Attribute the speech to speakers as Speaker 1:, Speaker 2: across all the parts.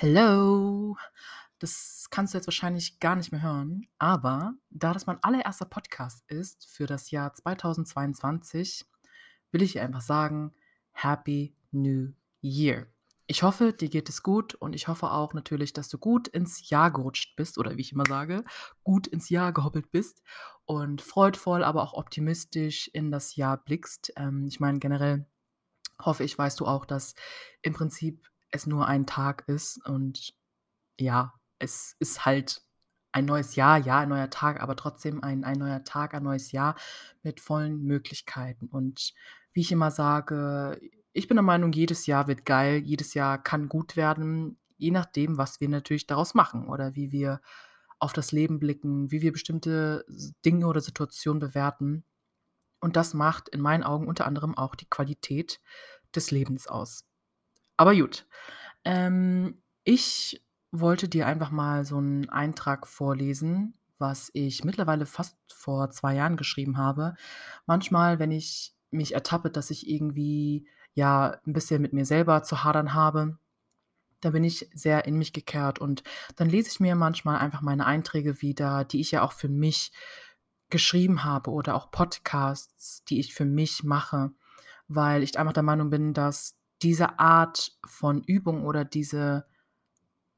Speaker 1: Hello. Das kannst du jetzt wahrscheinlich gar nicht mehr hören, aber da das mein allererster Podcast ist für das Jahr 2022, will ich dir einfach sagen, Happy New Year. Ich hoffe, dir geht es gut und ich hoffe auch natürlich, dass du gut ins Jahr gerutscht bist oder wie ich immer sage, gut ins Jahr gehoppelt bist und freudvoll, aber auch optimistisch in das Jahr blickst. Ähm, ich meine, generell hoffe ich, weißt du auch, dass im Prinzip es nur ein Tag ist und ja, es ist halt ein neues Jahr, ja, ein neuer Tag, aber trotzdem ein, ein neuer Tag, ein neues Jahr mit vollen Möglichkeiten. Und wie ich immer sage, ich bin der Meinung, jedes Jahr wird geil, jedes Jahr kann gut werden, je nachdem, was wir natürlich daraus machen oder wie wir auf das Leben blicken, wie wir bestimmte Dinge oder Situationen bewerten. Und das macht in meinen Augen unter anderem auch die Qualität des Lebens aus. Aber gut. Ähm, ich wollte dir einfach mal so einen Eintrag vorlesen, was ich mittlerweile fast vor zwei Jahren geschrieben habe. Manchmal, wenn ich mich ertappe, dass ich irgendwie, ja, ein bisschen mit mir selber zu hadern habe, da bin ich sehr in mich gekehrt und dann lese ich mir manchmal einfach meine Einträge wieder, die ich ja auch für mich geschrieben habe oder auch Podcasts, die ich für mich mache, weil ich einfach der Meinung bin, dass diese Art von Übung oder diese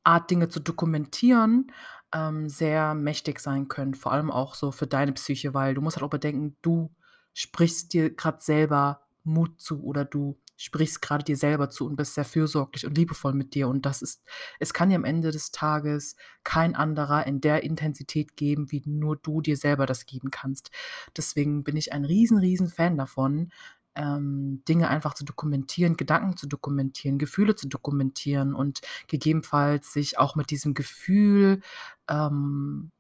Speaker 1: Art, Dinge zu dokumentieren, ähm, sehr mächtig sein können, vor allem auch so für deine Psyche, weil du musst halt auch bedenken, du sprichst dir gerade selber Mut zu oder du sprichst gerade dir selber zu und bist sehr fürsorglich und liebevoll mit dir und das ist es kann dir am Ende des Tages kein anderer in der Intensität geben, wie nur du dir selber das geben kannst. Deswegen bin ich ein riesen, riesen Fan davon, ähm, Dinge einfach zu dokumentieren, Gedanken zu dokumentieren, Gefühle zu dokumentieren und gegebenenfalls sich auch mit diesem Gefühl ähm,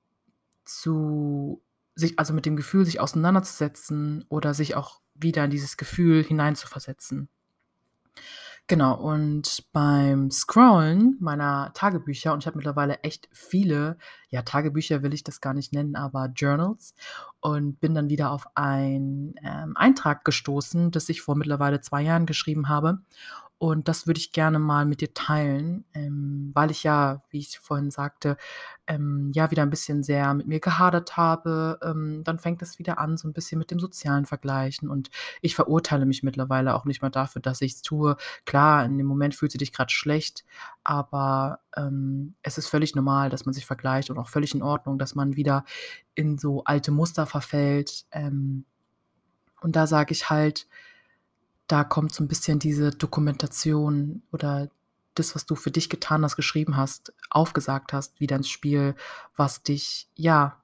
Speaker 1: zu sich, also mit dem Gefühl sich auseinanderzusetzen oder sich auch wieder in dieses Gefühl hineinzuversetzen. Genau, und beim Scrollen meiner Tagebücher, und ich habe mittlerweile echt viele, ja, Tagebücher will ich das gar nicht nennen, aber Journals, und bin dann wieder auf einen ähm, Eintrag gestoßen, das ich vor mittlerweile zwei Jahren geschrieben habe. Und das würde ich gerne mal mit dir teilen, ähm, weil ich ja, wie ich vorhin sagte, ähm, ja wieder ein bisschen sehr mit mir gehadert habe. Ähm, dann fängt es wieder an, so ein bisschen mit dem sozialen Vergleichen. Und ich verurteile mich mittlerweile auch nicht mehr dafür, dass ich es tue. Klar, in dem Moment fühlt du dich gerade schlecht, aber ähm, es ist völlig normal, dass man sich vergleicht und auch völlig in Ordnung, dass man wieder in so alte Muster verfällt. Ähm, und da sage ich halt, da kommt so ein bisschen diese Dokumentation oder das, was du für dich getan hast, geschrieben hast, aufgesagt hast, wieder ins Spiel, was dich, ja,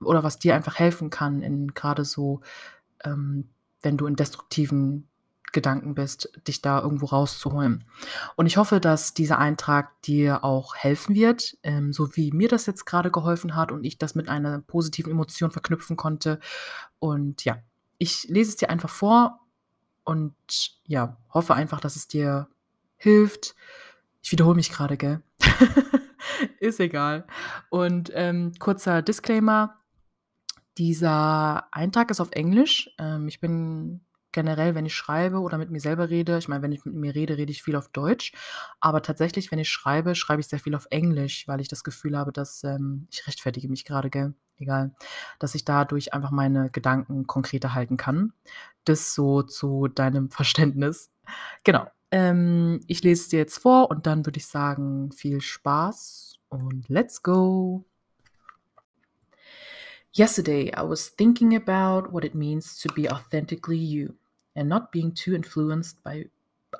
Speaker 1: oder was dir einfach helfen kann, in gerade so, ähm, wenn du in destruktiven Gedanken bist, dich da irgendwo rauszuholen. Und ich hoffe, dass dieser Eintrag dir auch helfen wird, ähm, so wie mir das jetzt gerade geholfen hat und ich das mit einer positiven Emotion verknüpfen konnte. Und ja, ich lese es dir einfach vor und ja, hoffe einfach, dass es dir hilft. Ich wiederhole mich gerade, gell? ist egal. Und ähm, kurzer Disclaimer: Dieser Eintrag ist auf Englisch. Ähm, ich bin generell, wenn ich schreibe oder mit mir selber rede, ich meine, wenn ich mit mir rede, rede ich viel auf Deutsch. Aber tatsächlich, wenn ich schreibe, schreibe ich sehr viel auf Englisch, weil ich das Gefühl habe, dass ähm, ich rechtfertige mich gerade, gell? Egal, dass ich dadurch einfach meine Gedanken konkreter halten kann. Das so zu deinem Verständnis. Genau. Ähm, ich lese es dir jetzt vor und dann würde ich sagen, viel Spaß und let's go. Yesterday, I was thinking about what it means to be authentically you. And not being too influenced by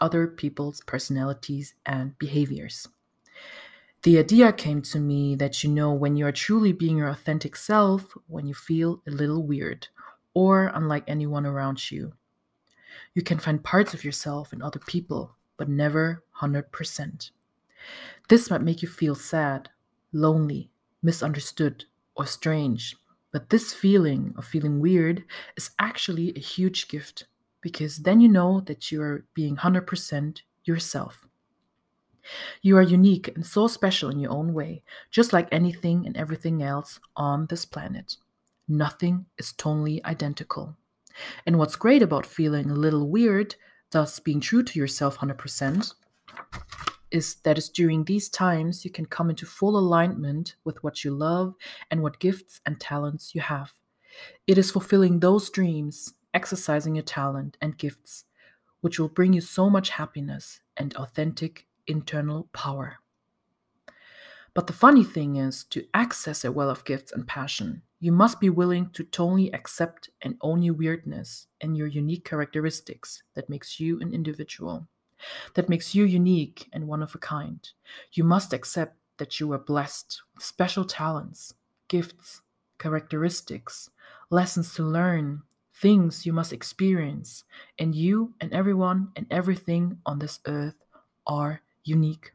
Speaker 1: other people's personalities and behaviors. The idea came to me that you know when you are truly being your authentic self when you feel a little weird or unlike anyone around you. You can find parts of yourself in other people, but never 100%. This might make you feel sad, lonely, misunderstood, or strange, but this feeling of feeling weird is actually a huge gift because then you know that you are being 100% yourself. You are unique and so special in your own way, just like anything and everything else on this planet. Nothing is totally identical. And what's great about feeling a little weird, thus being true to yourself 100%, is that is during these times you can come into full alignment with what you love and what gifts and talents you have. It is fulfilling those dreams, exercising your talent and gifts, which will bring you so much happiness and authentic internal power. But the funny thing is, to access a well of gifts and passion, you must be willing to totally accept and own your weirdness and your unique characteristics that makes you an individual, that makes you unique and one of a kind. You must accept that you are blessed with special talents, gifts, characteristics, lessons to learn, things you must experience, and you and everyone and everything on this earth are unique.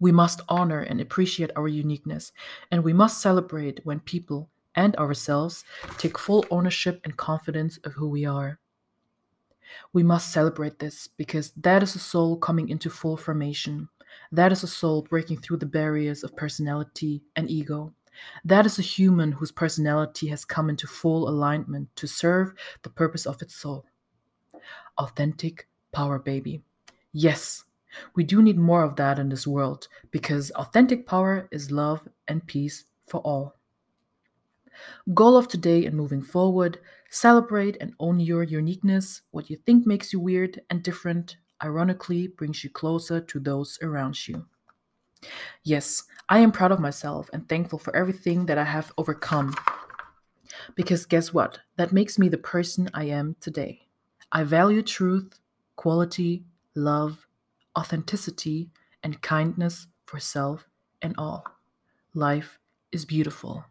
Speaker 1: We must honor and appreciate our uniqueness, and we must celebrate when people and ourselves take full ownership and confidence of who we are. We must celebrate this because that is a soul coming into full formation. That is a soul breaking through the barriers of personality and ego. That is a human whose personality has come into full alignment to serve the purpose of its soul. Authentic power, baby. Yes, we do need more of that in this world because authentic power is love and peace for all. Goal of today and moving forward celebrate and own your uniqueness. What you think makes you weird and different, ironically, brings you closer to those around you. Yes, I am proud of myself and thankful for everything that I have overcome. Because guess what? That makes me the person I am today. I value truth, quality, love, authenticity, and kindness for self and all. Life is beautiful.